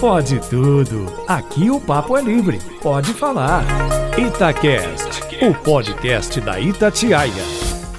Pode tudo. Aqui o papo é livre. Pode falar. Itacast, o podcast da Itatiaia.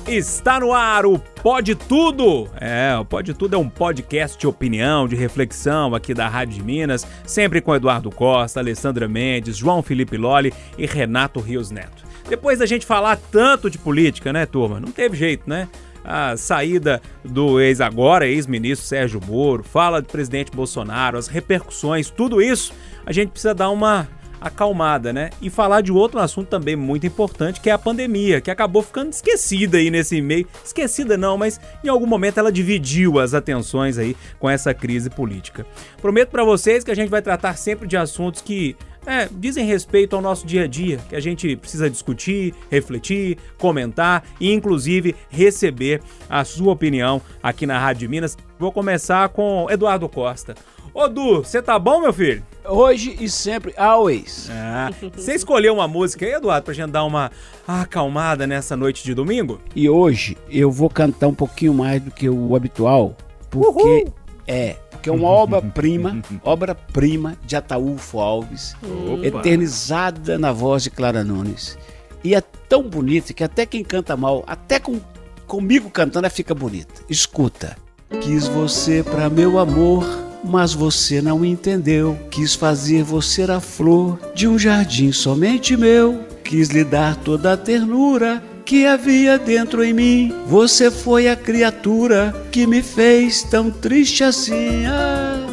Está no ar o Pode Tudo. É, o Pode Tudo é um podcast de opinião, de reflexão aqui da Rádio de Minas, sempre com Eduardo Costa, Alessandra Mendes, João Felipe Lolli e Renato Rios Neto. Depois da gente falar tanto de política, né, turma? Não teve jeito, né? A saída do ex agora, ex-ministro Sérgio Moro, fala do presidente Bolsonaro, as repercussões, tudo isso, a gente precisa dar uma acalmada, né? E falar de outro assunto também muito importante, que é a pandemia, que acabou ficando esquecida aí nesse meio. Esquecida não, mas em algum momento ela dividiu as atenções aí com essa crise política. Prometo para vocês que a gente vai tratar sempre de assuntos que é, dizem respeito ao nosso dia a dia, que a gente precisa discutir, refletir, comentar e inclusive receber a sua opinião aqui na Rádio Minas. Vou começar com Eduardo Costa. Ô Du, você tá bom, meu filho? Hoje e sempre, always. Ah, você escolheu uma música aí, Eduardo, pra gente dar uma acalmada nessa noite de domingo? E hoje eu vou cantar um pouquinho mais do que o habitual, porque Uhul. É que é uma obra-prima, obra-prima de Ataúfo Alves, Opa. eternizada na voz de Clara Nunes. E é tão bonita que até quem canta mal, até com, comigo cantando, fica bonita. Escuta. Quis você para meu amor, mas você não entendeu. Quis fazer você a flor de um jardim somente meu. Quis lhe dar toda a ternura que havia dentro em mim. Você foi a criatura que me fez tão triste assim. Ah,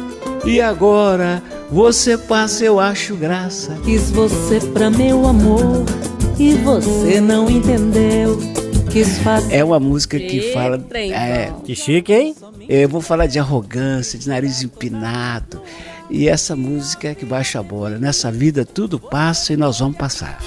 e agora você passa, eu acho graça. Quis você pra meu amor e você não entendeu. Quis fazer. É uma música que fala. É, que chique, hein? Eu vou falar de arrogância, de nariz empinado. E essa música é que baixa a bola. Nessa vida tudo passa e nós vamos passar.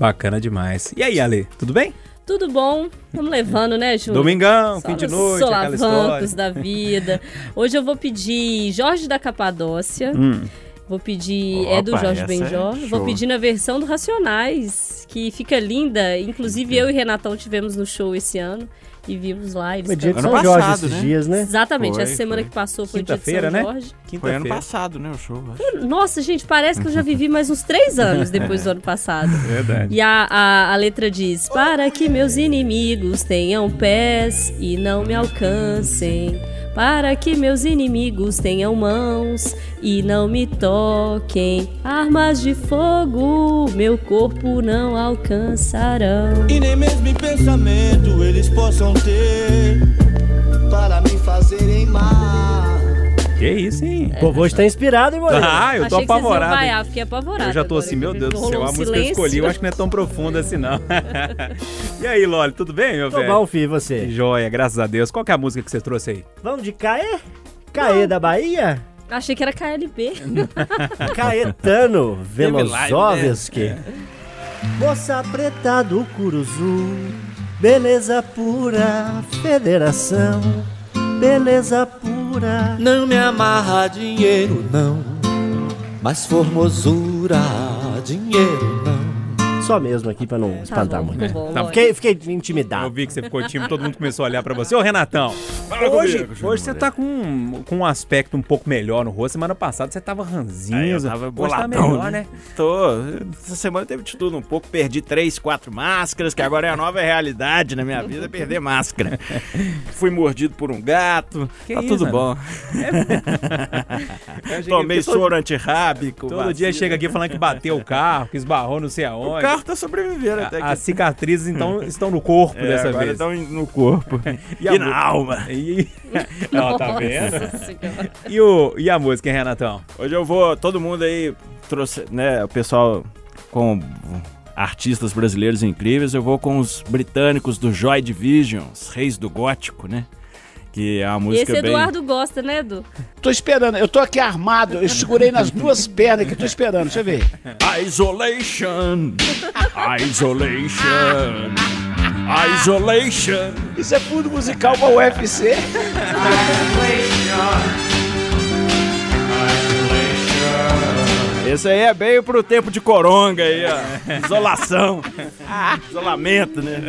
Bacana demais. E aí, Ale, tudo bem? Tudo bom? Estamos levando, né, Júlio? Domingão, Só fim de noite, aquela história. da vida. Hoje eu vou pedir Jorge da Capadócia. Hum. Vou pedir. Opa, é do Jorge Benjó. É vou pedir na versão do Racionais, que fica linda. Inclusive, eu e Renatão tivemos no show esse ano e vimos lá. Eles foi dia de São passado, Jorge esses né? dias, né? Exatamente, foi, essa semana foi. que passou foi dia de São né? Jorge. Foi ano passado, né, o show. Nossa, gente, parece que eu já vivi mais uns três anos depois do ano passado. Verdade. E a, a, a letra diz, para que meus inimigos tenham pés e não me alcancem para que meus inimigos tenham mãos e não me toquem. Armas de fogo, meu corpo não alcançarão. E nem mesmo em pensamento eles possam ter para me fazerem mal. Que isso, hein? O povo hoje tá inspirado, hein, mano? Ah, eu tô Achei apavorado. Que vocês fiquei apavorado. Eu já tô assim, meu Deus do céu, a música que eu escolhi, eu acho que não é tão profunda assim, não. e aí, Loli, tudo bem, meu tô velho? Tô bom, filho, você? Joia, graças a Deus. Qual que é a música que você trouxe aí? Vamos de Caê? Caê da Bahia? Achei que era KLB. Caetano Velozovski. É. Moça preta do Curuzu, beleza pura, federação, beleza pura não me amarra dinheiro, não. Mas formosura, dinheiro, não só mesmo aqui pra não tá espantar bom, muito. Bom, tá, fiquei, fiquei intimidado. Eu vi que você ficou tímido, todo mundo começou a olhar pra você. Ô, Renatão, hoje, comigo, hoje você tá com, com um aspecto um pouco melhor no rosto. Semana passada você tava ranzinho. Aí eu tava boladão, tá melhor, né? Tô. Essa semana teve de tudo um pouco. Perdi três, quatro máscaras, que agora é a nova realidade na minha vida, perder máscara. Fui mordido por um gato. Que tá isso, tudo bom. É... Tomei soro antirrábico. Todo vacina. dia chega aqui falando que bateu o carro, que esbarrou não sei aonde. O carro carro tá sobrevivendo até aqui. As cicatrizes, então, estão no corpo é, dessa agora vez. estão no corpo. e, e na alma. E... Não, tá vendo? e, o, e a música, hein, Renatão? Hoje eu vou, todo mundo aí trouxe, né, o pessoal com artistas brasileiros incríveis, eu vou com os britânicos do Joy Division, os reis do gótico, né? Que é uma música Esse bem... Eduardo gosta, né, Edu? Tô esperando, eu tô aqui armado, eu segurei nas duas pernas aqui, tô esperando, deixa eu ver. Isolation, isolation, isolation. Isso é fundo musical pra UFC. Esse aí é bem pro tempo de coronga aí, ó. Isolação. Isolamento, né?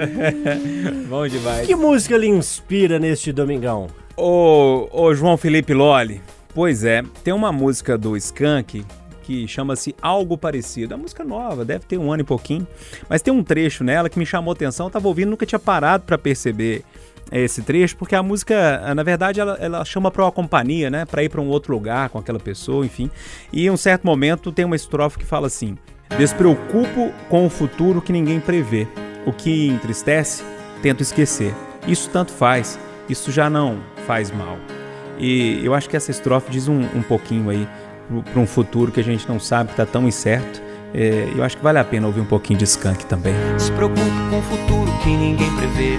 Bom demais. Que música lhe inspira neste domingão? Ô, ô João Felipe Loli, Pois é, tem uma música do Skank que chama-se Algo Parecido. É uma música nova, deve ter um ano e pouquinho, mas tem um trecho nela que me chamou atenção, eu tava ouvindo, nunca tinha parado para perceber esse trecho, porque a música, na verdade, ela, ela chama para uma companhia, né, para ir para um outro lugar com aquela pessoa, enfim. E em um certo momento tem uma estrofe que fala assim: Despreocupo com o futuro que ninguém prevê. O que entristece, tento esquecer. Isso tanto faz, isso já não faz mal. E eu acho que essa estrofe diz um, um pouquinho aí para um futuro que a gente não sabe, que está tão incerto. É, eu acho que vale a pena ouvir um pouquinho de Skank também. Se preocupe com o futuro que ninguém prevê.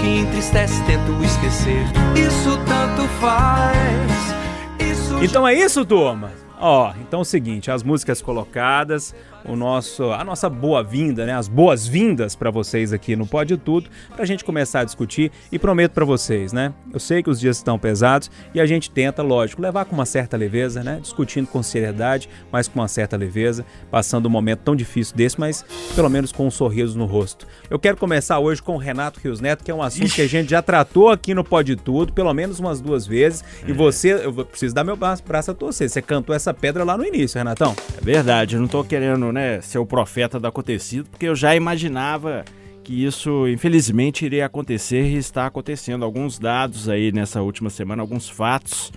Que entristece, tento esquecer. Isso tanto faz. Isso então é isso, turma? Ó, então é o seguinte, as músicas colocadas, o nosso, a nossa boa-vinda, né? As boas-vindas para vocês aqui no Pode Tudo, pra gente começar a discutir e prometo para vocês, né? Eu sei que os dias estão pesados e a gente tenta, lógico, levar com uma certa leveza, né? Discutindo com seriedade, mas com uma certa leveza, passando um momento tão difícil desse, mas pelo menos com um sorriso no rosto. Eu quero começar hoje com o Renato Rios Neto, que é um assunto que a gente já tratou aqui no Pode Tudo, pelo menos umas duas vezes, e você, eu preciso dar meu braço, braço a torcer. Você cantou essa pedra lá no início, Renatão. É verdade, eu não tô querendo, né, ser o profeta do acontecido, porque eu já imaginava que isso, infelizmente, iria acontecer e está acontecendo. Alguns dados aí nessa última semana, alguns fatos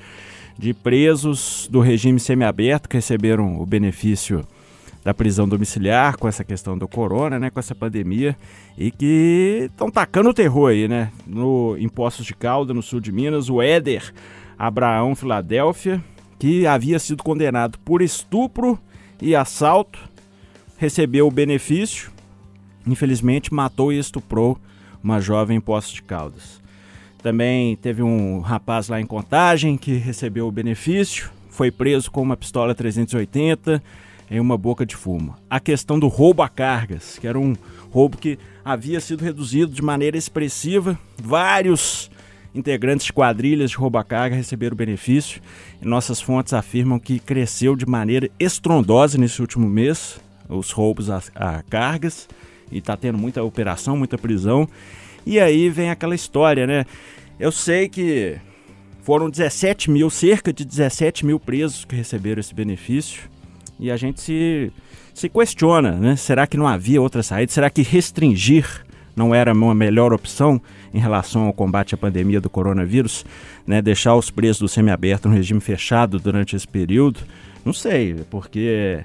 de presos do regime semiaberto que receberam o benefício da prisão domiciliar com essa questão do corona, né, com essa pandemia, e que estão tacando o terror aí, né, no Impostos de Calda, no sul de Minas, o Éder Abraão Filadélfia, que havia sido condenado por estupro e assalto, recebeu o benefício, infelizmente matou e estuprou uma jovem em Poços de Caldas. Também teve um rapaz lá em Contagem que recebeu o benefício, foi preso com uma pistola 380 em uma boca de fumo. A questão do roubo a cargas, que era um roubo que havia sido reduzido de maneira expressiva, vários integrantes de quadrilhas de roubo a carga receberam benefício e nossas fontes afirmam que cresceu de maneira estrondosa nesse último mês os roubos a, a cargas e está tendo muita operação, muita prisão. E aí vem aquela história, né? Eu sei que foram 17 mil, cerca de 17 mil presos que receberam esse benefício. E a gente se, se questiona, né? Será que não havia outra saída? Será que restringir não era uma melhor opção em relação ao combate à pandemia do coronavírus? Né? Deixar os presos do semiaberto no regime fechado durante esse período? Não sei, porque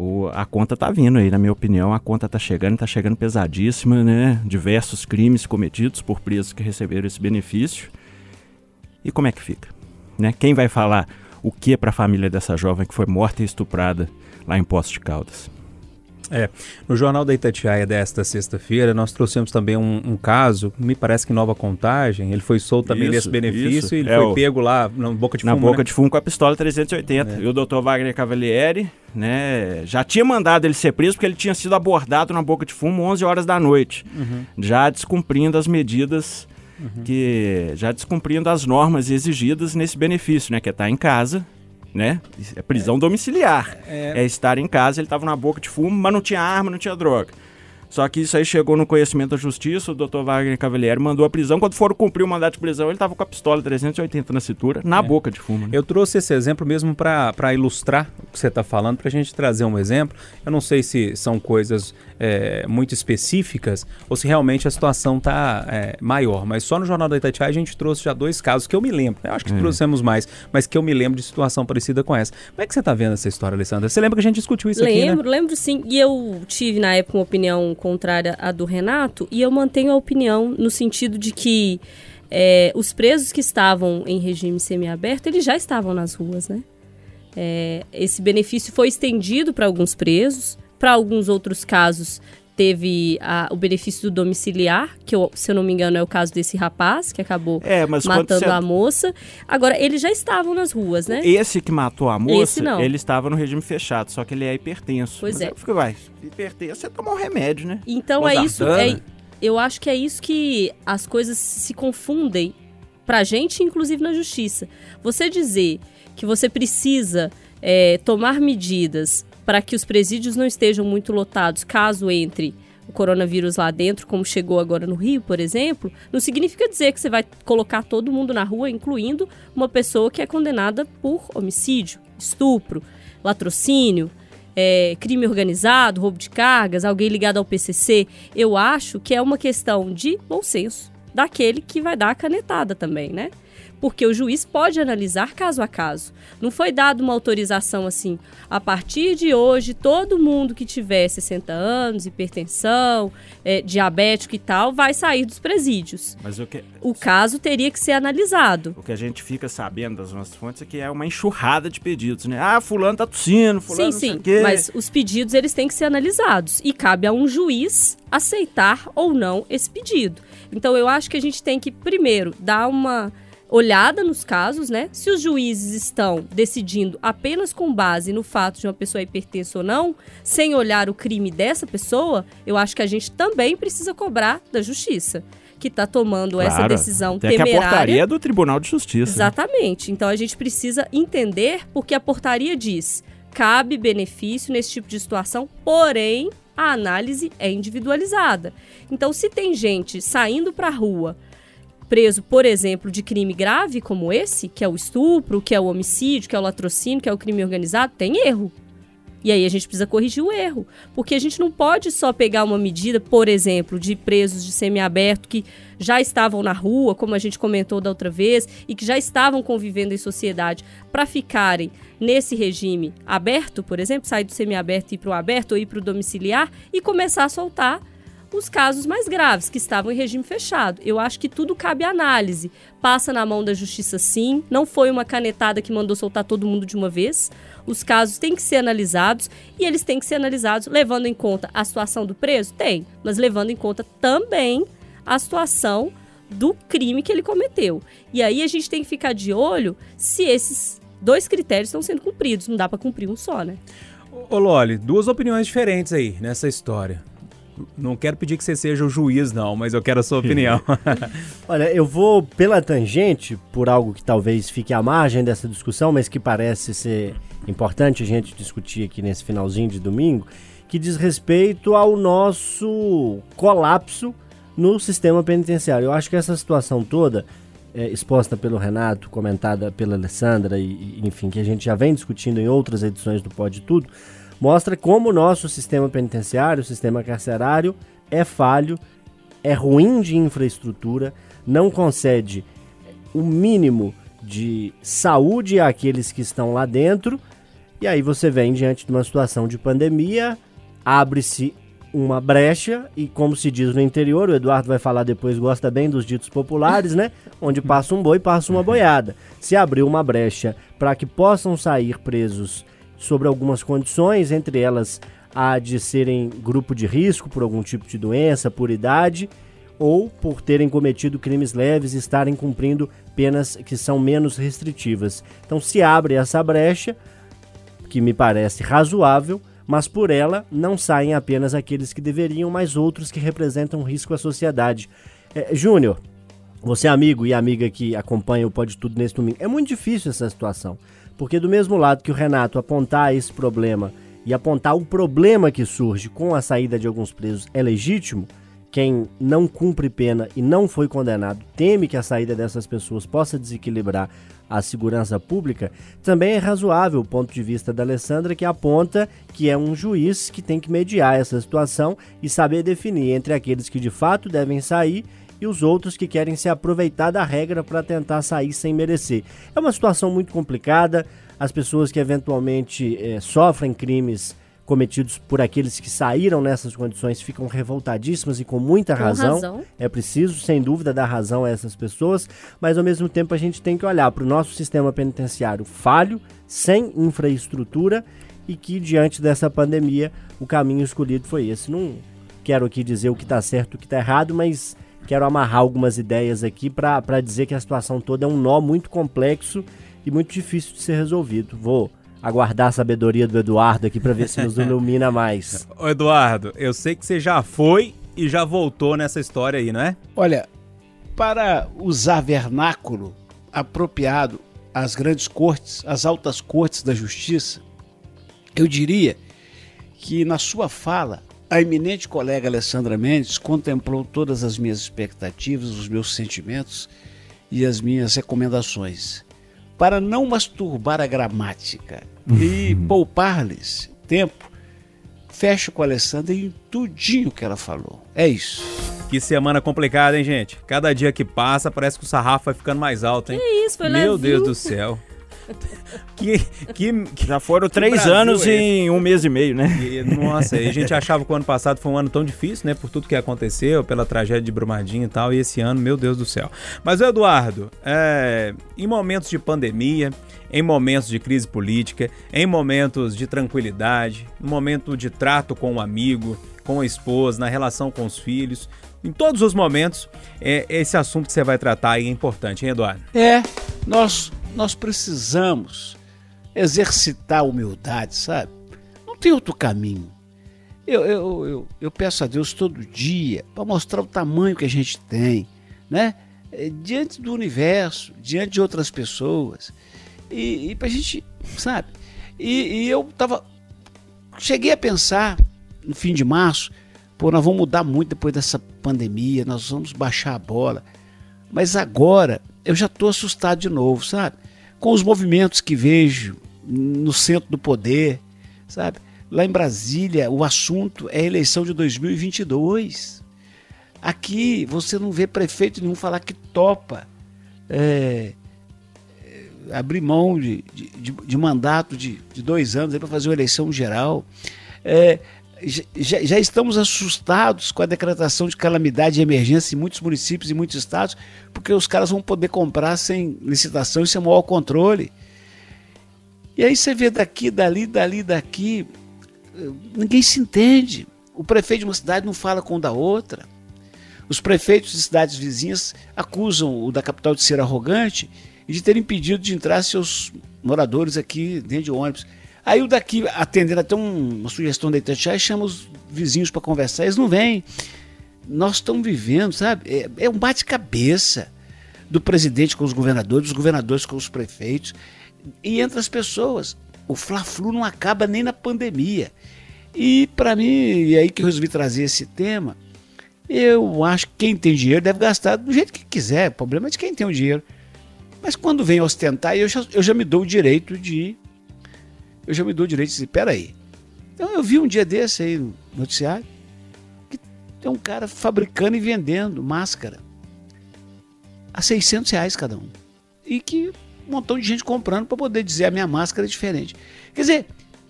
o, a conta tá vindo aí, na minha opinião, a conta tá chegando, tá chegando pesadíssima, né? Diversos crimes cometidos por presos que receberam esse benefício. E como é que fica? Né? Quem vai falar o que para a família dessa jovem que foi morta e estuprada lá em Poços de Caldas? É, no Jornal da Itatiaia desta sexta-feira, nós trouxemos também um, um, caso, me parece que Nova Contagem, ele foi solto também desse benefício isso. e ele é foi o, pego lá na boca de fumo, Na boca né? de fumo com a pistola 380. É. E o doutor Wagner Cavalieri, né, já tinha mandado ele ser preso porque ele tinha sido abordado na boca de fumo 11 horas da noite, uhum. já descumprindo as medidas uhum. que já descumprindo as normas exigidas nesse benefício, né, que é estar em casa né? É prisão é. domiciliar. É. é. estar em casa, ele estava na boca de fumo, mas não tinha arma, não tinha droga. Só que isso aí chegou no conhecimento da justiça, o doutor Wagner Cavalieri mandou a prisão. Quando foram cumprir o mandato de prisão, ele estava com a pistola 380 na cintura, na é. boca de fumo. Né? Eu trouxe esse exemplo mesmo para ilustrar o que você está falando, para a gente trazer um exemplo. Eu não sei se são coisas é, muito específicas ou se realmente a situação está é, maior, mas só no Jornal da Itatiaia a gente trouxe já dois casos que eu me lembro. Eu acho que é. trouxemos mais, mas que eu me lembro de situação parecida com essa. Como é que você está vendo essa história, Alessandra? Você lembra que a gente discutiu isso lembro, aqui, né? Lembro, lembro sim. E eu tive na época uma opinião contrária à do Renato, e eu mantenho a opinião no sentido de que é, os presos que estavam em regime semiaberto, eles já estavam nas ruas, né? É, esse benefício foi estendido para alguns presos, para alguns outros casos teve a, o benefício do domiciliar, que eu, se eu não me engano é o caso desse rapaz que acabou é, matando você... a moça. Agora, eles já estavam nas ruas, né? Esse que matou a moça, ele estava no regime fechado, só que ele é hipertenso. Pois Mas é. Fica, vai, hipertenso, você toma um remédio, né? Então é isso, é, eu acho que é isso que as coisas se confundem pra gente, inclusive na justiça. Você dizer que você precisa é, tomar medidas para que os presídios não estejam muito lotados, caso entre o coronavírus lá dentro, como chegou agora no Rio, por exemplo, não significa dizer que você vai colocar todo mundo na rua, incluindo uma pessoa que é condenada por homicídio, estupro, latrocínio, é, crime organizado, roubo de cargas, alguém ligado ao PCC. Eu acho que é uma questão de bom senso daquele que vai dar a canetada também, né? Porque o juiz pode analisar caso a caso. Não foi dada uma autorização assim, a partir de hoje, todo mundo que tiver 60 anos, hipertensão, é, diabético e tal, vai sair dos presídios. Mas o que... O caso teria que ser analisado. O que a gente fica sabendo das nossas fontes é que é uma enxurrada de pedidos, né? Ah, fulano tá tossindo, fulano sim, sim, mas os pedidos eles têm que ser analisados e cabe a um juiz aceitar ou não esse pedido. Então eu acho que a gente tem que primeiro dar uma olhada nos casos, né? Se os juízes estão decidindo apenas com base no fato de uma pessoa hipertensa ou não, sem olhar o crime dessa pessoa, eu acho que a gente também precisa cobrar da justiça que está tomando essa Claro, decisão até que temerária. a portaria é do Tribunal de Justiça. né? Exatamente. Então a gente precisa entender porque a portaria diz: cabe benefício nesse tipo de situação, porém a análise é individualizada. Então, se tem gente saindo para a rua preso, por exemplo, de crime grave como esse, que é o estupro, que é o homicídio, que é o latrocínio, que é o crime organizado, tem erro. E aí a gente precisa corrigir o erro. Porque a gente não pode só pegar uma medida, por exemplo, de presos de semiaberto que já estavam na rua, como a gente comentou da outra vez, e que já estavam convivendo em sociedade, para ficarem nesse regime aberto, por exemplo, sair do semiaberto e ir para o aberto ou ir para o domiciliar e começar a soltar os casos mais graves, que estavam em regime fechado. Eu acho que tudo cabe análise. Passa na mão da justiça, sim. Não foi uma canetada que mandou soltar todo mundo de uma vez. Os casos têm que ser analisados e eles têm que ser analisados levando em conta a situação do preso? Tem, mas levando em conta também a situação do crime que ele cometeu. E aí a gente tem que ficar de olho se esses dois critérios estão sendo cumpridos. Não dá para cumprir um só, né? Ô Loli, duas opiniões diferentes aí nessa história. Não quero pedir que você seja o juiz, não, mas eu quero a sua opinião. Olha, eu vou pela tangente, por algo que talvez fique à margem dessa discussão, mas que parece ser importante a gente discutir aqui nesse finalzinho de domingo, que diz respeito ao nosso colapso no sistema penitenciário. Eu acho que essa situação toda, é, exposta pelo Renato, comentada pela Alessandra, e, e, enfim, que a gente já vem discutindo em outras edições do Pode Tudo, mostra como o nosso sistema penitenciário, o sistema carcerário, é falho, é ruim de infraestrutura, não concede o mínimo de saúde àqueles que estão lá dentro, e aí você vem diante de uma situação de pandemia, abre-se uma brecha, e como se diz no interior, o Eduardo vai falar depois, gosta bem dos ditos populares, né? Onde passa um boi, passa uma boiada. Se abriu uma brecha para que possam sair presos sobre algumas condições, entre elas a de serem grupo de risco por algum tipo de doença, por idade, ou por terem cometido crimes leves e estarem cumprindo penas que são menos restritivas. Então se abre essa brecha, que me parece razoável, mas por ela não saem apenas aqueles que deveriam, mas outros que representam risco à sociedade. É, Júnior, você é amigo e amiga que acompanha o Pode Tudo nesse domingo, é muito difícil essa situação. Porque do mesmo lado que o Renato apontar esse problema e apontar o problema que surge com a saída de alguns presos é legítimo, quem não cumpre pena e não foi condenado teme que a saída dessas pessoas possa desequilibrar a segurança pública, também é razoável o ponto de vista da Alessandra, que aponta que é um juiz que tem que mediar essa situação e saber definir entre aqueles que de fato devem sair e os outros que querem se aproveitar da regra para tentar sair sem merecer. É uma situação muito complicada. As pessoas que eventualmente eh, sofrem crimes cometidos por aqueles que saíram nessas condições ficam revoltadíssimas e com muita Com razão. razão. É preciso, sem dúvida, dar razão a essas pessoas, mas ao mesmo tempo a gente tem que olhar para o nosso sistema penitenciário falho, sem infraestrutura e que diante dessa pandemia o caminho escolhido foi esse. Não quero aqui dizer o que está certo e o que está errado, mas quero amarrar algumas ideias aqui para dizer que a situação toda é um nó muito complexo e muito difícil de ser resolvido. Vou aguardar a sabedoria do Eduardo aqui para ver se nos ilumina mais. Ô Eduardo, eu sei que você já foi e já voltou nessa história aí, não é? Olha, para usar vernáculo apropriado às grandes cortes, às altas cortes da justiça, eu diria que na sua fala A eminente colega Alessandra Mendes contemplou todas as minhas expectativas, os meus sentimentos e as minhas recomendações para não masturbar a gramática e poupar-lhes tempo. Fecho com a Alessandra em tudinho que ela falou. É isso. Que semana complicada, hein, gente? Cada dia que passa, parece que o sarrafo vai ficando mais alto, hein? Que isso, foi Meu. Deus do céu. Que, que, que- Já foram três anos é em um mês e meio, né? e, Nossa, e a gente achava que o ano passado foi um ano tão difícil, né? Por tudo que aconteceu, pela tragédia de Brumadinho e tal. E esse ano, meu Deus do céu. Mas, Eduardo, é, em momentos de pandemia, em momentos de crise política, em momentos de tranquilidade, no momento de trato com o amigo, com a esposa, na relação com os filhos, em todos os momentos, é, esse assunto que você vai tratar aí é importante, hein, Eduardo? É, nós, nós precisamos exercitar a humildade, sabe? Não tem outro caminho. Eu, eu, eu, eu peço a Deus todo dia para mostrar o tamanho que a gente tem, né? É, Diante do universo, diante de outras pessoas. E, e para a gente, sabe? E, e eu tava. Cheguei a pensar no fim de março, pô, nós vamos mudar muito depois dessa pandemia, nós vamos baixar a bola. Mas agora eu já estou assustado de novo, sabe? Com os movimentos que vejo no centro do poder, sabe? Lá em Brasília, o assunto é a eleição de 2022. Aqui você não vê prefeito nenhum falar que topa é, é, abrir mão de, de, de- mandato de, de dois anos para fazer uma eleição geral. É, já, já estamos assustados com a decretação de calamidade e emergência em muitos municípios e muitos estados, porque os caras vão poder comprar sem licitação e sem maior controle. E aí você vê daqui, dali, dali, daqui, ninguém se entende. O prefeito de uma cidade não fala com o da outra. Os prefeitos de cidades vizinhas acusam o da capital de ser arrogante e de ter impedido de entrar seus moradores aqui dentro de ônibus. Aí o daqui, atendendo até um- uma sugestão da Itatiaia, chama os vizinhos para conversar, eles não vêm. Nós estamos vivendo, sabe? É, é um bate-cabeça do presidente com os governadores, dos governadores com os prefeitos e entre as pessoas. O Fla-Flu não acaba nem na pandemia. E para mim, e aí que eu resolvi trazer esse tema, eu acho que quem tem dinheiro deve gastar do jeito que quiser. O problema é de quem tem o dinheiro. Mas quando vem ostentar, eu já, eu já me dou o direito de. Eu já me dou direito de dizer: peraí. Então eu vi um dia desse aí no noticiário que tem um cara fabricando e vendendo máscara a 600 reais cada um. E que um montão de gente comprando para poder dizer a minha máscara é diferente. Quer dizer,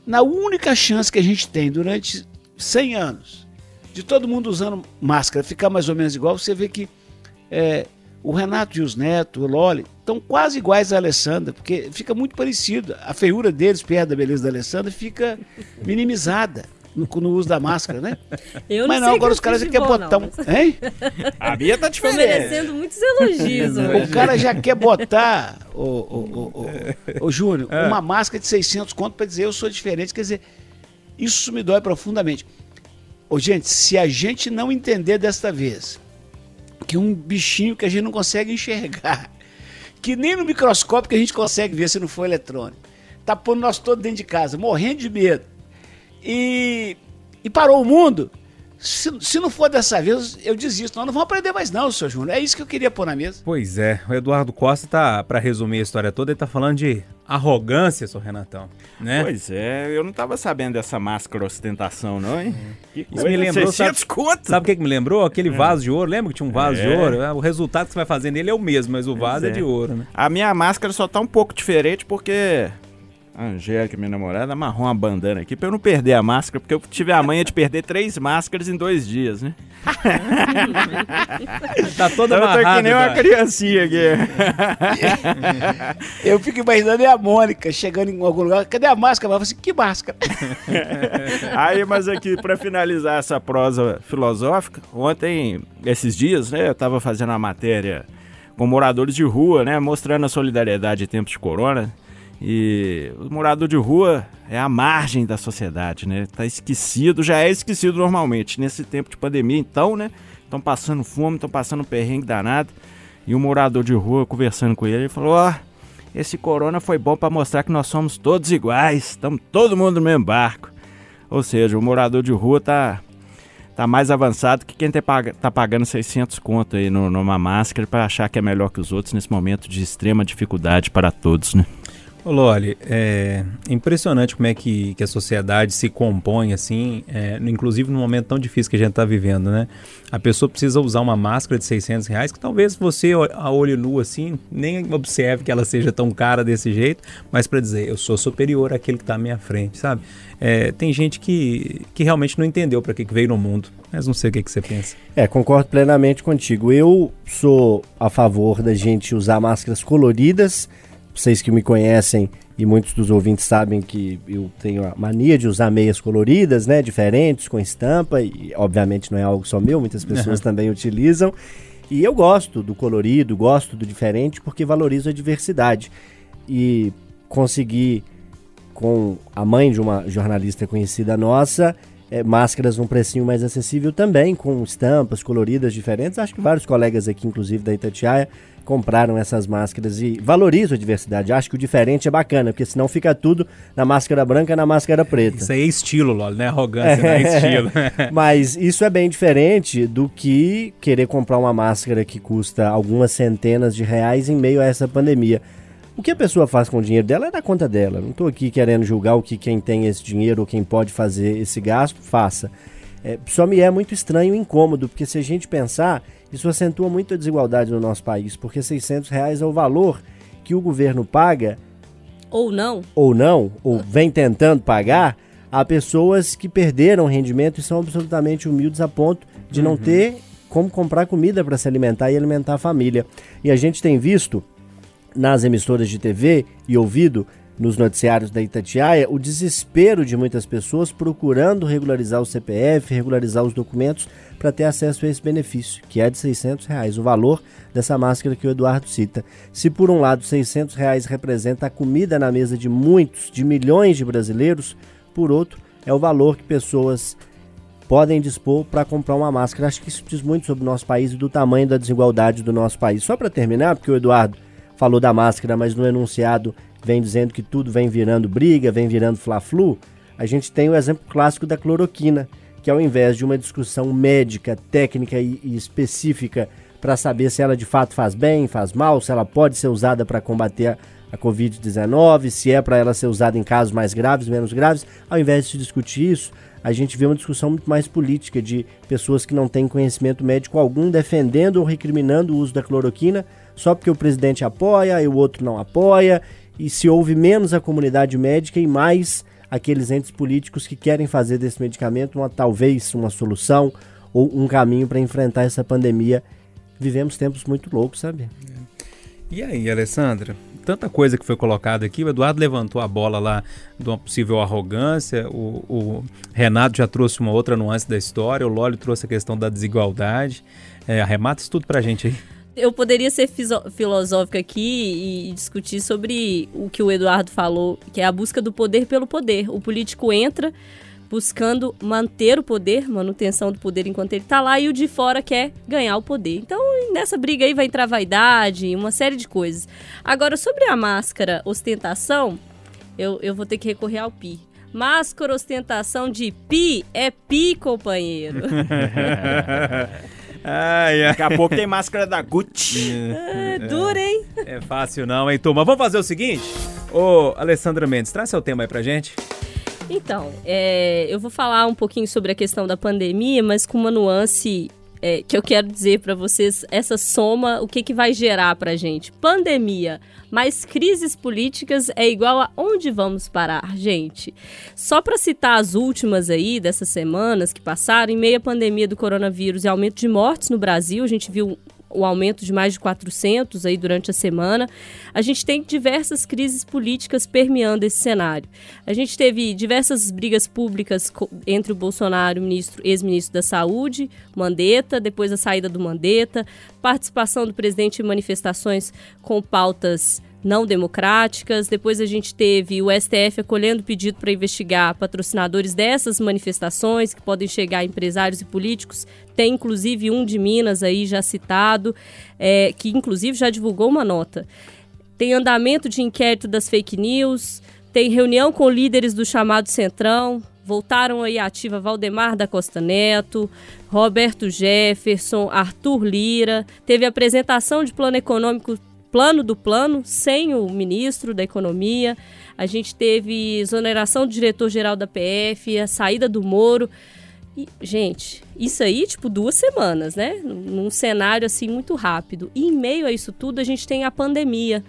na única chance que a gente tem durante 100 anos de todo mundo usando máscara ficar mais ou menos igual, você vê que é, o Renato e os Neto, o Loli, estão quase iguais à Alessandra, porque fica muito parecido. A feiura deles, perto da beleza da Alessandra, fica minimizada no, no uso da máscara, né? Eu mas não agora os caras querem botar um. não, Hein? A Bia tá Tô diferente. merecendo muitos elogios hoje. O cara já quer botar, ô, ô, ô, ô, ô, Júnior, uma máscara de 600 conto para dizer eu sou diferente. Quer dizer, isso me dói profundamente. Ô, gente, se a gente não entender desta vez que um bichinho que a gente não consegue enxergar, que nem no microscópio que a gente consegue ver se não for eletrônico, tá pondo nós todos dentro de casa, morrendo de medo, e, e parou o mundo. Se, se não for dessa vez, eu desisto. Nós não vamos aprender mais, não, senhor Júnior. É isso que eu queria pôr na mesa. Pois é, o Eduardo Costa tá, pra resumir a história toda, ele tá falando de arrogância, seu Renatão, né? Pois é, eu não tava sabendo dessa máscara ostentação, não, hein? Que Isso me lembrou, 600 conto? Sabe o que, que me lembrou? Aquele vaso de ouro. Lembra que tinha um vaso de É. ouro? É, O resultado que você vai fazer nele é o mesmo, mas o vaso é. é. de ouro, né? A minha máscara só tá um pouco diferente porque a Angélica, minha namorada, amarrou uma bandana aqui pra eu não perder a máscara, porque eu tive a manha de perder três máscaras em dois dias, né? Tá toda Então eu tô que nem uma Eduardo. criancinha aqui. Eu fico imaginando é a Mônica chegando em algum lugar. Cadê a máscara? Ela fala assim: que máscara? Aí, mas aqui, pra finalizar essa prosa filosófica, ontem, esses dias, né, eu tava fazendo uma matéria com moradores de rua, né, mostrando a solidariedade em tempos de corona. E o morador de rua é a margem da sociedade, né? Tá esquecido, já é esquecido normalmente. Nesse tempo de pandemia, então, né? Estão passando fome, estão passando perrengue danado. E o morador de rua, conversando com ele, ele falou: Ó, esse corona foi bom pra mostrar que nós somos todos iguais, estamos todo mundo no mesmo barco. Ou seja, o morador de rua tá tá mais avançado que quem tá, tá pagando 600 conto aí numa máscara para achar que é melhor que os outros nesse momento de extrema dificuldade para todos, né? Loli, é impressionante como é que, que a sociedade se compõe assim, é, inclusive num momento tão difícil que a gente está vivendo, né? A pessoa precisa usar uma máscara de 600 reais que talvez você, a olho nu assim, nem observe que ela seja tão cara desse jeito, mas para dizer, eu sou superior àquele que está à minha frente, sabe? É, tem gente que, que realmente não entendeu para que, que veio no mundo, mas não sei o que, que você pensa. É, concordo plenamente contigo. Eu sou a favor da gente usar máscaras coloridas, vocês que me conhecem e muitos dos ouvintes sabem que eu tenho a mania de usar meias coloridas, né, diferentes, com estampa, e obviamente não é algo só meu, muitas pessoas também utilizam. E eu gosto do colorido, gosto do diferente, porque valorizo a diversidade. E consegui, com a mãe de uma jornalista conhecida nossa, é, máscaras num precinho mais acessível também, com estampas coloridas diferentes. Acho que vários colegas aqui, inclusive da Itatiaia, compraram essas máscaras e valorizo a diversidade. Acho que o diferente é bacana, porque senão fica tudo na máscara branca e na máscara preta. Isso aí é estilo, Lolo, né? Arrogância, é. não é estilo. Mas isso é bem diferente do que querer comprar uma máscara que custa algumas centenas de reais em meio a essa pandemia. O que a pessoa faz com o dinheiro dela é da conta dela. Não estou aqui querendo julgar o que quem tem esse dinheiro ou quem pode fazer esse gasto, faça. É, só me é muito estranho e incômodo, porque se a gente pensar, isso acentua muito a desigualdade no nosso país, porque 600 reais é o valor que o governo paga. Ou não. Ou não, ou vem tentando pagar a pessoas que perderam rendimento e são absolutamente humildes a ponto de uhum. não ter como comprar comida para se alimentar e alimentar a família. E a gente tem visto nas emissoras de TV e ouvido nos noticiários da Itatiaia o desespero de muitas pessoas procurando regularizar o CPF, regularizar os documentos para ter acesso a esse benefício, que é de 600 reais, o valor dessa máscara que o Eduardo cita. Se por um lado 600 reais representa a comida na mesa de muitos, de milhões de brasileiros, por outro é o valor que pessoas podem dispor para comprar uma máscara. Acho que isso diz muito sobre o nosso país e do tamanho da desigualdade do nosso país. Só para terminar, porque o Eduardo falou da máscara, mas no enunciado vem dizendo que tudo vem virando briga, vem virando fla-flu, a gente tem o exemplo clássico da cloroquina, que ao invés de uma discussão médica, técnica e, e específica para saber se ela de fato faz bem, faz mal, se ela pode ser usada para combater a, a Covid-19, se é para ela ser usada em casos mais graves, menos graves, ao invés de se discutir isso, a gente vê uma discussão muito mais política de pessoas que não têm conhecimento médico algum defendendo ou recriminando o uso da cloroquina só porque o presidente apoia e o outro não apoia, e se ouve menos a comunidade médica e mais aqueles entes políticos que querem fazer desse medicamento uma talvez uma solução ou um caminho para enfrentar essa pandemia. Vivemos tempos muito loucos, sabe? E aí, Alessandra? Tanta coisa que foi colocada aqui, o Eduardo levantou a bola lá de uma possível arrogância, o, o Renato já trouxe uma outra nuance da história, o Lólio trouxe a questão da desigualdade. É, arremata isso tudo pra gente aí eu poderia ser filosófica aqui e discutir sobre o que o Eduardo falou, que é a busca do poder pelo poder. O político entra buscando manter o poder, manutenção do poder enquanto ele está lá, e o de fora quer ganhar o poder. Então, nessa briga aí vai entrar vaidade, uma série de coisas. Agora, sobre a máscara ostentação, eu, eu vou ter que recorrer ao pi. Máscara ostentação de pi é pi, companheiro. Ai, ai. Daqui a pouco tem máscara da Gucci. É, dura, hein? É fácil não, hein, turma? Vamos fazer o seguinte? Ô, Alessandra Mendes, traz seu tema aí pra gente. Então, é, eu vou falar um pouquinho sobre a questão da pandemia, mas com uma nuance é, que eu quero dizer para vocês, essa soma, o que, que vai gerar para gente? Pandemia mais crises políticas é igual a onde vamos parar, gente? Só para citar as últimas aí dessas semanas que passaram, em meio à pandemia do coronavírus e aumento de mortes no Brasil, a gente viu o aumento de mais de 400 aí durante a semana. A gente tem diversas crises políticas permeando esse cenário. A gente teve diversas brigas públicas entre o Bolsonaro, ministro, ex-ministro da Saúde, Mandetta, depois a saída do Mandetta, participação do presidente em manifestações com pautas não democráticas. Depois a gente teve o STF acolhendo pedido para investigar patrocinadores dessas manifestações, que podem chegar a empresários e políticos. Tem inclusive um de Minas aí já citado, é, que inclusive já divulgou uma nota. Tem andamento de inquérito das fake news, tem reunião com líderes do chamado Centrão, voltaram aí ativa Valdemar da Costa Neto, Roberto Jefferson, Arthur Lira. Teve apresentação de plano econômico, plano do plano, sem o ministro da Economia. A gente teve exoneração do diretor-geral da PF, a saída do Moro. E, gente, isso aí, tipo, duas semanas, né? Num cenário assim muito rápido. E em meio a isso tudo, a gente tem a pandemia.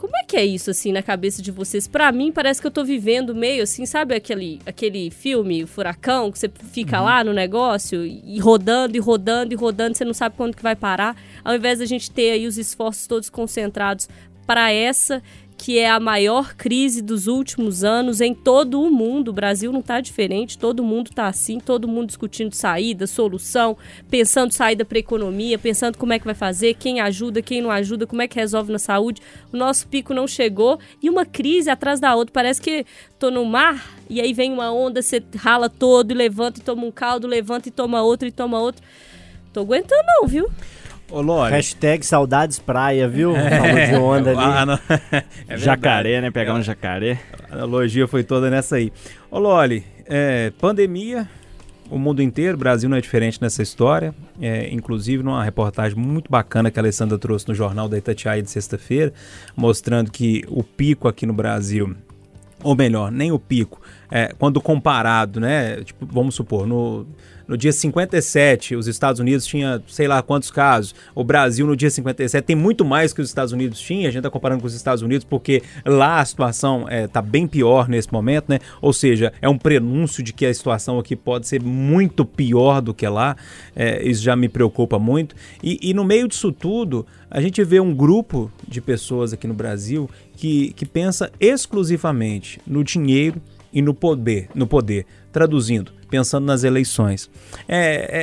Como é que é isso, assim, na cabeça de vocês? Para mim, parece que eu tô vivendo meio assim, sabe aquele, aquele filme Furacão, que você fica uhum. lá no negócio e rodando e rodando e rodando, você não sabe quando que vai parar. Ao invés da gente ter aí os esforços todos concentrados para essa que é a maior crise dos últimos anos em todo o mundo. O Brasil não está diferente, todo mundo está assim, todo mundo discutindo saída, solução, pensando saída para a economia, pensando como é que vai fazer, quem ajuda, quem não ajuda, como é que resolve na saúde. O nosso pico não chegou e uma crise atrás da outra. Parece que tô no mar e aí vem uma onda, você rala todo levanta e toma um caldo, levanta e toma outro e toma outro. Tô aguentando não, viu? Ô, Lore. Hashtag saudades praia, viu? É, Falou de onda ali. Ah, é jacaré, né? Pegar um jacaré. A analogia foi toda nessa aí. Ô, Loli, é, pandemia, o mundo inteiro, o Brasil não é diferente nessa história. É, inclusive, numa reportagem muito bacana que a Alessandra trouxe no jornal da Itatiaia de sexta-feira, mostrando que o pico aqui no Brasil, ou melhor, nem o pico, é, quando comparado, né? Tipo, vamos supor, no no dia 57, os Estados Unidos tinha sei lá quantos casos. O Brasil, no dia 57, tem muito mais que os Estados Unidos tinha. A gente está comparando com os Estados Unidos porque lá a situação está é, tá bem pior nesse momento, né? Ou seja, é um prenúncio de que a situação aqui pode ser muito pior do que lá. É, isso já me preocupa muito. E, e no meio disso tudo, a gente vê um grupo de pessoas aqui no Brasil que, que pensa exclusivamente no dinheiro e no poder, no poder. Traduzindo, pensando nas eleições. É, é,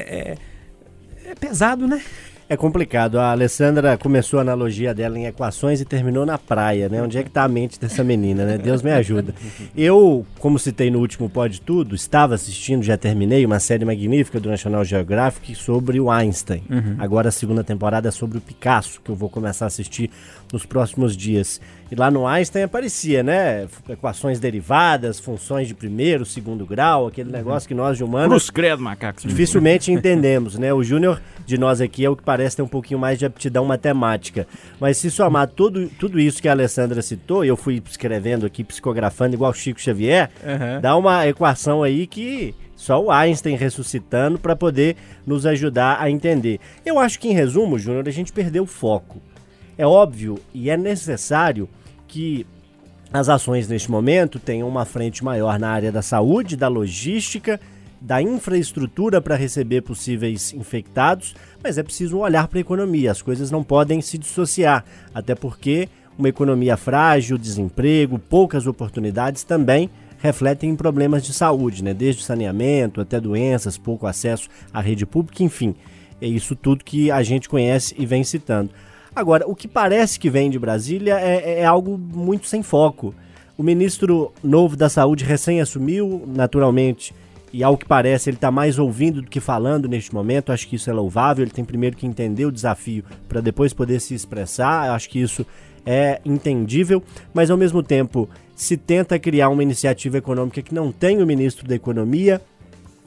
é, é pesado, né? É complicado. A Alessandra começou a analogia dela em equações e terminou na praia, né? Onde é que tá a mente dessa menina, né? Deus me ajuda. Eu, como citei no último Pode Tudo, estava assistindo, já terminei, uma série magnífica do National Geographic sobre o Einstein. Uhum. Agora a segunda temporada é sobre o Picasso, que eu vou começar a assistir nos próximos dias. E lá no Einstein aparecia, né? Equações derivadas, funções de primeiro, segundo grau, aquele negócio que nós de humanos. Cruz credo, macacos. Dificilmente entendemos, né? O Júnior de nós aqui é o que parece ter um pouquinho mais de aptidão matemática. Mas se somar tudo, tudo isso que a Alessandra citou, e eu fui escrevendo aqui, psicografando igual Chico Xavier, uhum. dá uma equação aí que só o Einstein ressuscitando para poder nos ajudar a entender. Eu acho que, em resumo, Júnior, a gente perdeu o foco. É óbvio e é necessário que as ações neste momento tenham uma frente maior na área da saúde, da logística, da infraestrutura para receber possíveis infectados, mas é preciso olhar para a economia. As coisas não podem se dissociar, até porque uma economia frágil, desemprego, poucas oportunidades também refletem em problemas de saúde, né? desde saneamento até doenças, pouco acesso à rede pública, enfim. É isso tudo que a gente conhece e vem citando. Agora, o que parece que vem de Brasília é, é algo muito sem foco. O ministro novo da Saúde recém assumiu, naturalmente, e ao que parece ele está mais ouvindo do que falando neste momento. Acho que isso é louvável. Ele tem primeiro que entender o desafio para depois poder se expressar. Acho que isso é entendível, mas ao mesmo tempo se tenta criar uma iniciativa econômica que não tem o ministro da Economia.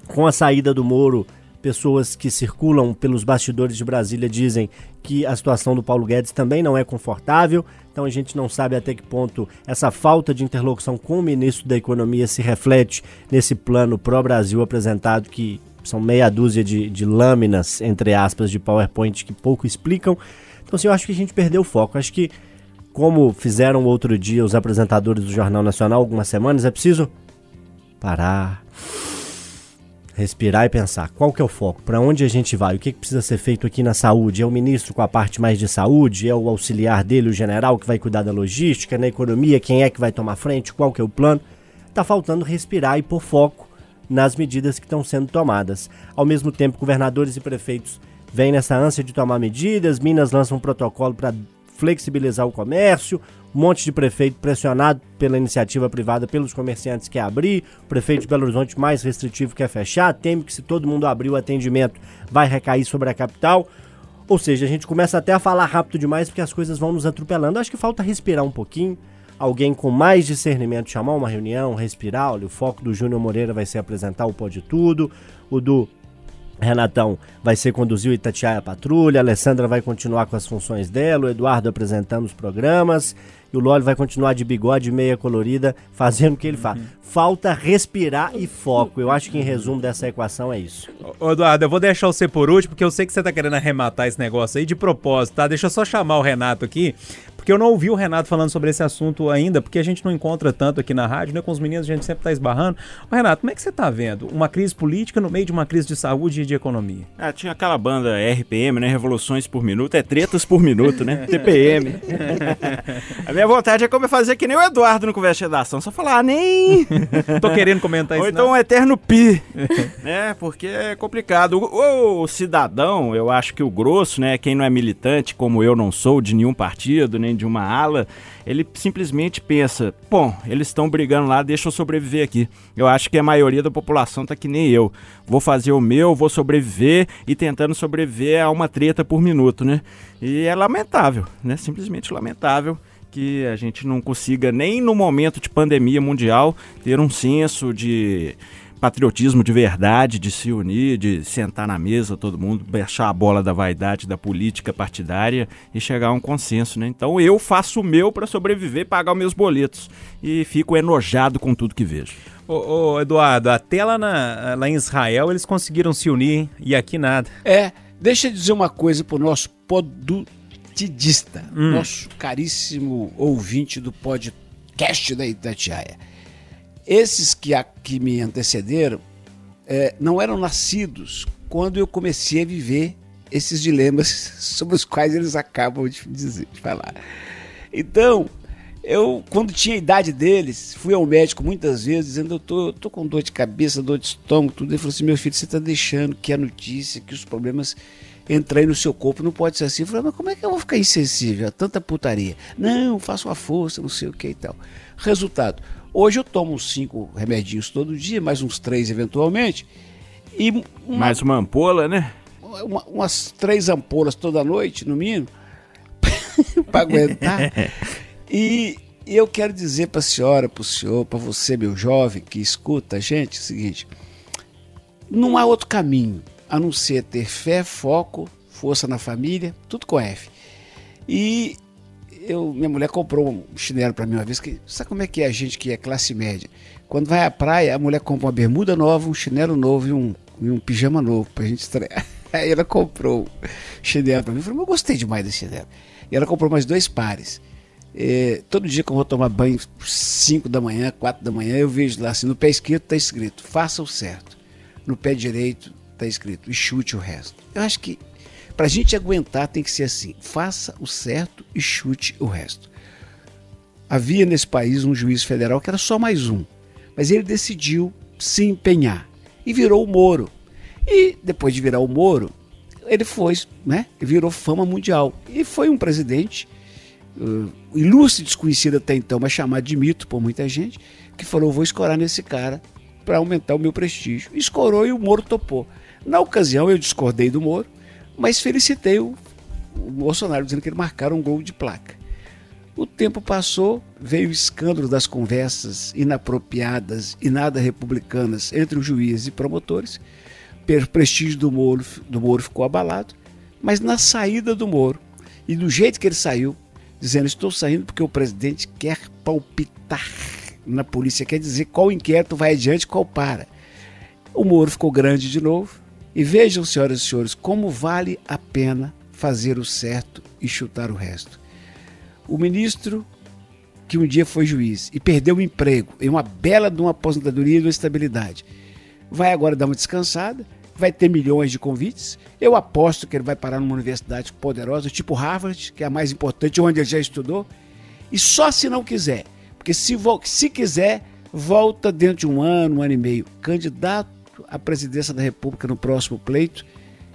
Com a saída do Moro, pessoas que circulam pelos bastidores de Brasília dizem que a situação do Paulo Guedes também não é confortável. Então a gente não sabe até que ponto essa falta de interlocução com o ministro da Economia se reflete nesse plano pró-Brasil apresentado, que são meia dúzia de, de, lâminas, entre aspas, de PowerPoint que pouco explicam. Então, assim, eu acho que a gente perdeu o foco. Acho que, como fizeram outro dia os apresentadores do Jornal Nacional, algumas semanas, é preciso parar respirar e pensar qual que é o foco, para onde a gente vai, o que, que, precisa ser feito aqui na saúde. É o ministro com a parte mais de saúde, é o auxiliar dele, o general que vai cuidar da logística, na economia, quem é que vai tomar frente, qual que é o plano. Está faltando respirar e pôr foco nas medidas que estão sendo tomadas. Ao mesmo tempo, governadores e prefeitos vêm nessa ânsia de tomar medidas, Minas lança um protocolo para flexibilizar o comércio, um monte de prefeito pressionado pela iniciativa privada, pelos comerciantes que abrir, o prefeito de Belo Horizonte mais restritivo quer fechar, teme que se todo mundo abrir o atendimento vai recair sobre a capital. Ou seja, a gente começa até a falar rápido demais porque as coisas vão nos atropelando. Acho que falta respirar um pouquinho, alguém com mais discernimento chamar uma reunião, respirar. Olha, o foco do Júnior Moreira vai ser apresentar o Pode Tudo, o do Renatão vai ser conduzir o Itatiaia Patrulha, a Alessandra vai continuar com as funções dela, o Eduardo apresentando os programas e o Loli vai continuar de bigode meia colorida, fazendo o que ele faz. Uhum. Falta respirar e foco. Eu acho que em resumo dessa equação é isso. Ô, Eduardo, eu vou deixar você por último, porque eu sei que você tá querendo arrematar esse negócio aí de propósito, tá? Deixa eu só chamar o Renato aqui, porque eu não ouvi o Renato falando sobre esse assunto ainda, porque a gente não encontra tanto aqui na rádio, né? Com os meninos a gente sempre tá esbarrando. Ô, Renato, como é que você tá vendo uma crise política no meio de uma crise de saúde e de economia? Ah, tinha aquela banda RPM, né? Revoluções por minuto, é tretas por minuto, né? TPM. a minha vontade é como fazer que nem o Eduardo no Conversa de Redação, só falar, ah, nem. Tô querendo comentar Ou isso. então não. um eterno pi, né? Porque é complicado. O, o cidadão, eu acho que o grosso, né? Quem não é militante, como eu não sou, de nenhum partido, nem de uma ala, ele simplesmente pensa, bom, eles estão brigando lá, deixa eu sobreviver aqui. Eu acho que a maioria da população tá que nem eu. Vou fazer o meu, vou sobreviver e tentando sobreviver a uma treta por minuto, né? E é lamentável, né? Simplesmente lamentável que a gente não consiga, nem no momento de pandemia mundial, ter um senso de patriotismo de verdade, de se unir, de sentar na mesa todo mundo, baixar a bola da vaidade da política partidária e chegar a um consenso, né? Então eu faço o meu para sobreviver, pagar os meus boletos e fico enojado com tudo que vejo. Ô, ô, Eduardo, até lá, na- lá em Israel eles conseguiram se unir hein? e aqui nada. É, deixa eu dizer uma coisa pro nosso podutidista, Hum. nosso caríssimo ouvinte do podcast da Itatiaia. Esses que, a- que me antecederam é, não eram nascidos quando eu comecei a viver esses dilemas sobre os quais eles acabam de, dizer, de falar. Então, eu, quando tinha a idade deles, fui ao médico muitas vezes dizendo: eu tô, tô com dor de cabeça, dor de estômago, tudo. Ele falou assim: meu filho, você está deixando que a notícia, que os problemas entrem no seu corpo, não pode ser assim. Eu falei: mas como é que eu vou ficar insensível a tanta putaria? Não, faço uma força, não sei o que e tal. Resultado: hoje eu tomo uns cinco remedinhos todo dia, mais uns três eventualmente, e uma, Mais uma ampola, né? uma- umas três ampolas toda noite, no mínimo, para aguentar. E e eu quero dizer para a senhora, para o senhor, para você, meu jovem, que escuta a gente, é o seguinte: não há outro caminho a não ser ter fé, foco, força na família, tudo com F. E eu, minha mulher comprou um chinelo para mim uma vez, que sabe como é que é a gente que é classe média? Quando vai à praia, a mulher compra uma bermuda nova, um chinelo novo e um, e um pijama novo pra gente estrear. Aí ela comprou chinelo pra mim. Eu falei, mas eu gostei demais desse chinelo. E ela comprou mais dois pares. É, todo dia que eu vou tomar banho, 5 da manhã, 4 da manhã, eu vejo lá assim, no pé esquerdo está escrito, faça o certo. No pé direito está escrito, e chute o resto. Eu acho que pra gente aguentar tem que ser assim, faça o certo e chute o resto. Havia nesse país um juiz federal que era só mais um, mas ele decidiu se empenhar e virou o Moro. E depois de virar o Moro, ele foi, né? Virou fama mundial. E foi um presidente uh, ilustre, desconhecido até então, mas chamado de mito por muita gente, que falou: vou escorar nesse cara para aumentar o meu prestígio. Escorou e o Moro topou. Na ocasião, eu discordei do Moro, mas felicitei o, o Bolsonaro, dizendo que ele marcaram um gol de placa. O tempo passou, veio o escândalo das conversas inapropriadas e nada republicanas entre o juiz e promotores. O prestígio do Moro, do Moro ficou abalado, mas na saída do Moro, e do jeito que ele saiu, dizendo: Estou saindo porque o presidente quer palpitar na polícia, quer dizer qual inquérito vai adiante qual para. O Moro ficou grande de novo. E vejam, senhoras e senhores, como vale a pena fazer o certo e chutar o resto. O ministro que um dia foi juiz e perdeu o emprego em uma bela de uma aposentadoria e de uma estabilidade, vai agora dar uma descansada, vai ter milhões de convites. Eu aposto que ele vai parar numa universidade poderosa, tipo Harvard, que é a mais importante, onde ele já estudou. E só se não quiser, porque se, se quiser, volta dentro de um ano, um ano e meio, candidato à presidência da República no próximo pleito.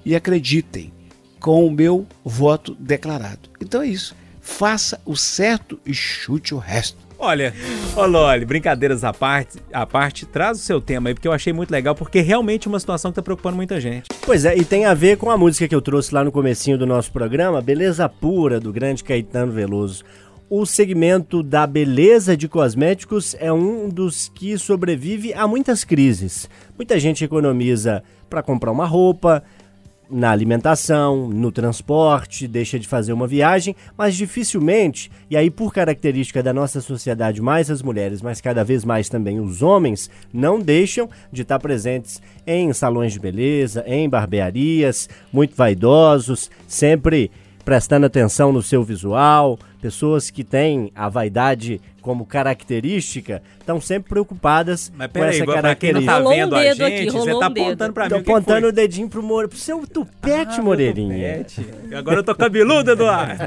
E acreditem, com o meu voto declarado. Então é isso. Faça o certo e chute o resto. Olha, ô Loli, brincadeiras à parte, à parte, traz o seu tema aí, porque eu achei muito legal, porque realmente é uma situação que tá preocupando muita gente. Pois é, e tem a ver com a música que eu trouxe lá no comecinho do nosso programa, Beleza Pura, do grande Caetano Veloso. O segmento da beleza de cosméticos é um dos que sobrevive a muitas crises. Muita gente economiza para comprar uma roupa, na alimentação, no transporte, deixa de fazer uma viagem, mas dificilmente, e aí por característica da nossa sociedade, mais as mulheres, mas cada vez mais também os homens, não deixam de estar presentes em salões de beleza, em barbearias, muito vaidosos, sempre prestando atenção no seu visual, pessoas que têm a vaidade como característica estão sempre preocupadas Mas com essa não característica. tá Rolou um vendo a gente, aqui, você tá um dedo. apontando pra mim Tô o apontando foi. o dedinho pro, More... pro seu tupete, Ah, Moreirinha. tupete. Agora eu tô cabeludo, Eduardo.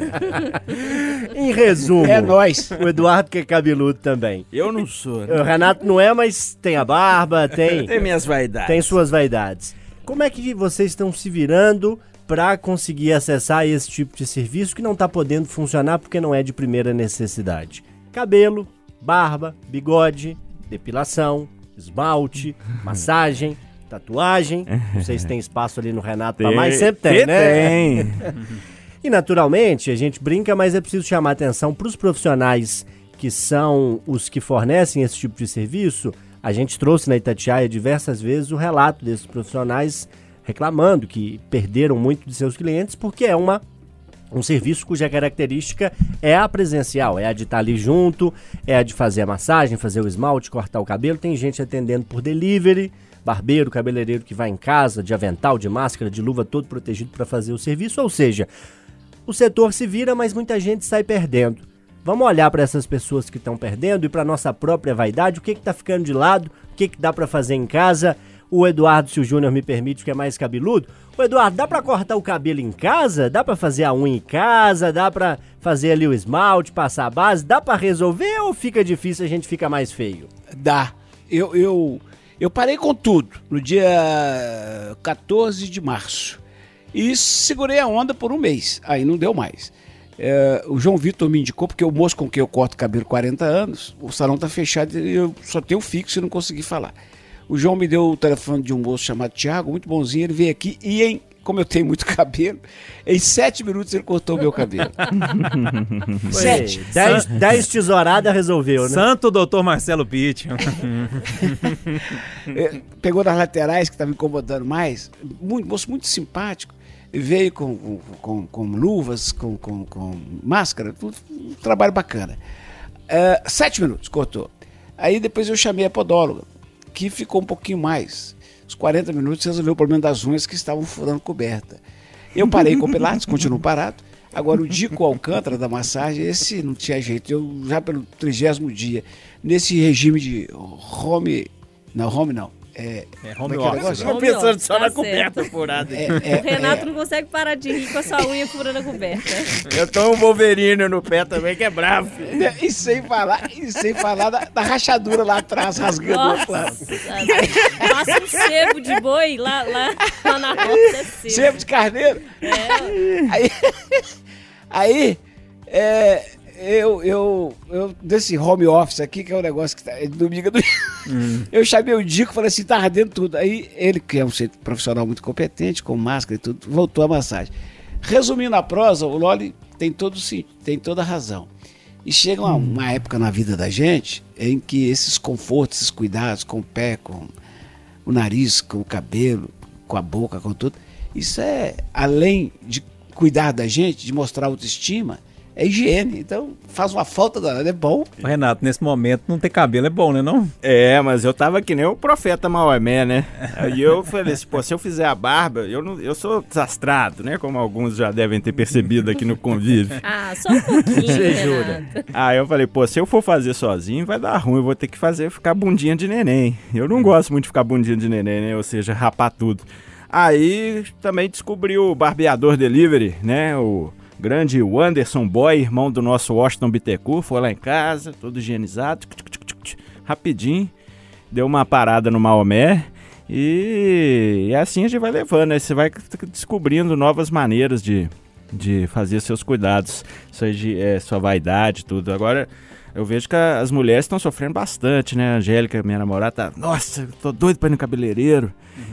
Em resumo, É nós. o Eduardo que é cabeludo também. Eu não sou. né? O Renato não é, mas tem a barba, tem, Tem minhas vaidades. tem suas vaidades. Como é que vocês estão se virando para conseguir acessar esse tipo de serviço que não está podendo funcionar porque não é de primeira necessidade? Cabelo, barba, bigode, depilação, esmalte, massagem, tatuagem. Não sei se tem espaço ali no Renato para mais, sempre tem, né? Tem. E naturalmente, a gente brinca, mas é preciso chamar atenção para os profissionais que são os que fornecem esse tipo de serviço. A gente trouxe na Itatiaia diversas vezes o relato desses profissionais reclamando que perderam muito de seus clientes porque é uma um serviço cuja característica é a presencial, é a de estar ali junto, é a de fazer a massagem, fazer o esmalte, cortar o cabelo. Tem gente atendendo por delivery, barbeiro, cabeleireiro que vai em casa, de avental, de máscara, de luva, todo protegido para fazer o serviço. Ou seja, o setor se vira, mas muita gente sai perdendo. Vamos olhar para essas pessoas que estão perdendo e para nossa própria vaidade, o que está ficando de lado, o que, que dá para fazer em casa. O Eduardo, se o Júnior me permite, que é mais cabeludo. O Eduardo, dá para cortar o cabelo em casa? Dá para fazer a unha em casa? Dá para fazer ali o esmalte, passar a base? Dá para resolver ou fica difícil a gente fica mais feio? Dá. Eu, eu, eu parei com tudo no dia 14 de março. E segurei a onda por um mês. Aí não deu mais. É, o João Vitor me indicou, porque o moço com quem eu corto cabelo 40 anos, o salão tá fechado e eu só tenho fixo e não consegui falar. O João me deu o telefone de um moço chamado Thiago, muito bonzinho, ele veio aqui e em, como eu tenho muito cabelo, em sete minutos ele cortou o meu cabelo. sete. Dez, dez tesouradas resolveu, né? Santo doutor Marcelo Pitt. É, pegou nas laterais que estava incomodando mais. Muito, moço muito simpático. Veio com, com, com, com luvas, com, com, com máscara, tudo, um trabalho bacana. É, sete minutos, cortou. Aí depois eu chamei a podóloga, que ficou um pouquinho mais. Os 40 minutos resolveu o problema das unhas que estavam furando coberta. Eu parei com o Pilates, continuo parado. Agora, o Dico Alcântara da massagem, esse não tinha jeito. Eu já pelo trigésimo dia, nesse regime de home. Não, home não. É, É home é o office. negócio? Home office, tá certo. furada. É, O é, Renato é, não consegue parar de rir com a sua unha furando a coberta. Eu tô um Wolverine no pé também, que é bravo. é, e sem falar, e sem falar da, da rachadura lá atrás, rasgando o Nossa, outro lado. passa um sebo de boi lá, lá, lá na roça, é sebo. Sebo de carneiro. É, Aí, aí é, eu, eu, eu, desse home office aqui, que é um negócio que tá, é de domingo domingo, eu chamei o Dico e falei assim, tá ardendo tudo. Aí ele, que é um profissional muito competente, com máscara e tudo, voltou a massagem. Resumindo a prosa, o Loli tem, todo, sim, tem toda a razão. E chega uma, uma época na vida da gente em que esses confortos, esses cuidados com o pé, com o nariz, com o cabelo, com a boca, com tudo, isso é, além de cuidar da gente, de mostrar autoestima, é higiene. Então faz uma falta danada, é bom. Renato, nesse momento não ter cabelo é bom, né não? É, mas eu tava que nem o profeta Maomé, né? Aí eu falei assim, pô, se eu fizer a barba, eu, não, eu sou desastrado, né? Como alguns já devem ter percebido aqui no convívio. Ah, só um pouquinho, Você jura? Aí eu falei, pô, se eu for fazer sozinho, vai dar ruim, eu vou ter que fazer ficar bundinha de neném. Eu não gosto muito de ficar bundinha de neném, né? Ou seja, rapar tudo. Aí também descobri o barbeador delivery, né? O grande Wanderson Boy, irmão do nosso Washington Bittencourt, foi lá em casa, todo higienizado, rapidinho, deu uma parada no Maomé. E, assim a gente vai levando, né? Você vai descobrindo novas maneiras de, de fazer seus cuidados, sua, é, sua vaidade, tudo. Agora, eu vejo que a- as mulheres estão sofrendo bastante, né? A Angélica, minha namorada, tá, nossa, tô doido pra ir no cabeleireiro.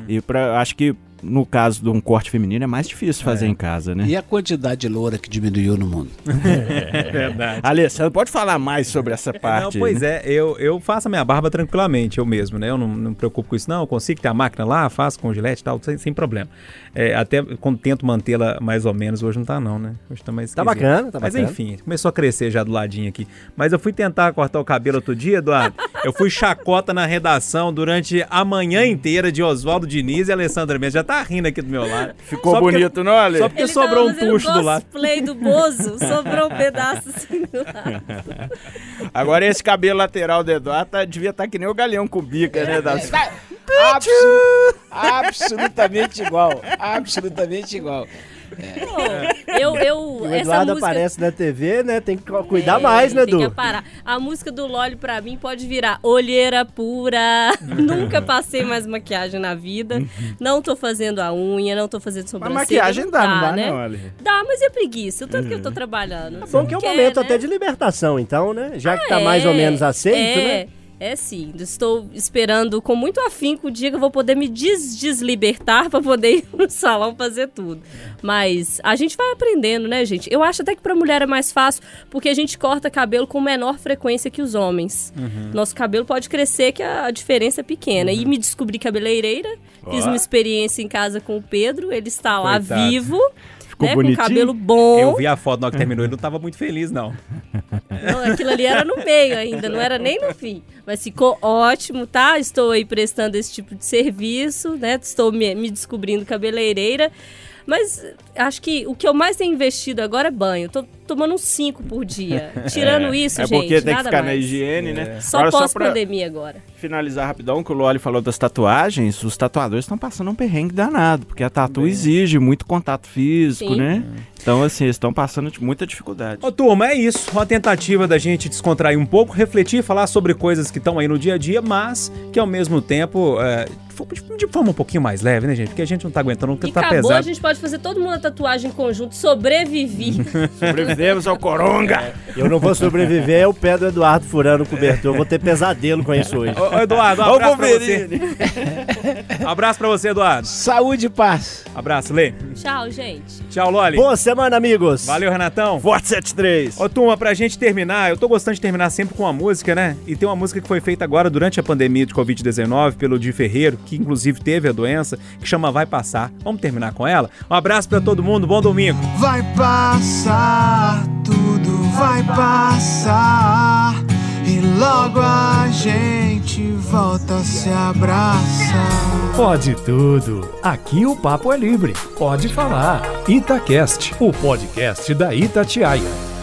E pra, acho que no caso de um corte feminino, é mais difícil fazer em casa, né? E a quantidade de loura que diminuiu no mundo? É verdade. Alessandro, pode falar mais sobre essa parte? Não, pois né? é, eu, eu faço a minha barba tranquilamente, eu mesmo, né? Eu não, não me preocupo com isso, não. Eu consigo ter a máquina lá, faço com gilete e tal, sem, sem problema. É, até quando tento mantê-la mais ou menos, hoje não tá, não, né? Hoje tá mais Tá esquisito. bacana, tá Mas bacana. enfim, começou a crescer já do ladinho aqui. Mas eu fui tentar cortar o cabelo outro dia, Eduardo. Eu fui chacota na redação durante a manhã inteira de Oswaldo Diniz e Alessandra Mendes. Já tá rindo aqui do meu lado. Ficou Só porque- bonito, não, Ale? Só porque Ele sobrou um tava fazendo tucho do lado. cosplay do Bozo, sobrou um pedaço assim do lado. Agora esse cabelo lateral do Eduardo tá- devia estar que nem o galeão com bica, né? Das... Absu- absolutamente igual. Absolutamente igual. Pô, eu, eu, O essa Eduardo música... aparece na TV, né? Tem que cuidar É, mais, né, Tem que Edu? parar. A música do Loli pra mim pode virar olheira pura. Nunca passei mais maquiagem na vida. Não tô fazendo a unha, não tô fazendo Mas sobrancelha. maquiagem dá, não dá, né? não? Dá, mas é preguiça. O tanto que eu tô trabalhando. É bom que é um Quer, momento né? até de libertação, então, né? Já que tá É, mais ou menos aceito, é, né? É sim, estou esperando com muito afinco o dia que eu vou poder me des deslibertar para poder ir no salão fazer tudo. Mas a gente vai aprendendo, né, gente? Eu acho até que para mulher é mais fácil, porque a gente corta cabelo com menor frequência que os homens. Uhum. Nosso cabelo pode crescer, que a diferença é pequena. E me descobri cabeleireira, fiz uma experiência em casa com o Pedro, ele está lá Coitado. vivo. Ficou né, bonitinho? Com cabelo bom. Eu vi a foto na hora que terminou, ele não tava muito feliz, não. Não, aquilo ali era no meio ainda, não era nem no fim. Mas ficou ótimo, tá? Estou aí prestando esse tipo de serviço, né? Estou me, me descobrindo cabeleireira. Mas acho que o que eu mais tenho investido agora é banho. Tô tomando uns 5 por dia. Tirando isso, é gente, porque tem que ficar na mais. higiene, né? Só Agora, pra pós-pandemia agora. finalizar rapidão, que o Loli falou das tatuagens, os tatuadores estão passando um perrengue danado, porque a tatu exige muito contato físico, Sim. né? Então, assim, eles estão passando de muita dificuldade. Ô, turma, é isso. Uma tentativa da gente descontrair um pouco, refletir, falar sobre coisas que estão aí no dia a dia, mas que ao mesmo tempo. é, de- forma um pouquinho mais leve, né, gente? Porque a gente não tá aguentando, porque E tá acabou, pesado. a gente pode fazer todo mundo a tatuagem em conjunto. Sobrevivi. Sobrevivemos ao coronga! Eu não vou sobreviver, é o pé do Eduardo furando o cobertor. Eu vou ter pesadelo com isso hoje. Ô, Eduardo, um abraço pra você. Abraço pra você, Eduardo. Saúde e paz. Abraço, Lê. Tchau, gente. Tchau, Loli. Boa semana, amigos! Valeu, Renatão. Forte 73! Ô, turma, pra gente terminar, eu tô gostando de terminar sempre com uma música, né? E tem uma música que foi feita agora durante a pandemia de Covid-19 pelo Di Ferreiro, que inclusive teve a doença, que chama Vai Passar. Vamos terminar com ela? Um abraço pra todo mundo, bom domingo. Vai passar, tudo vai passar. E logo a gente volta a se abraçar. Pode tudo. Aqui o papo é livre. Pode falar. Itacast, o podcast da Itatiaia.